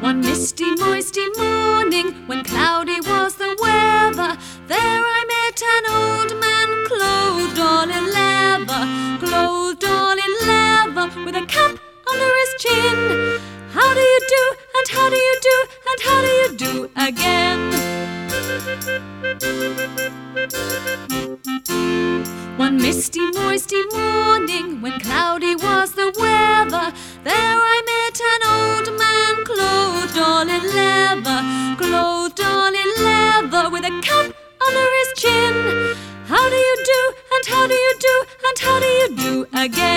One misty, moisty morning, when cloudy was the weather, there I met an old man clothed all in leather, clothed all in leather, with a cap under his chin. How do you do, and how do you do, and how do you do again? One misty, moisty morning, all in leather, clothed all in leather, with a cap under his chin. How do you do, and how do you do, and how do you do again?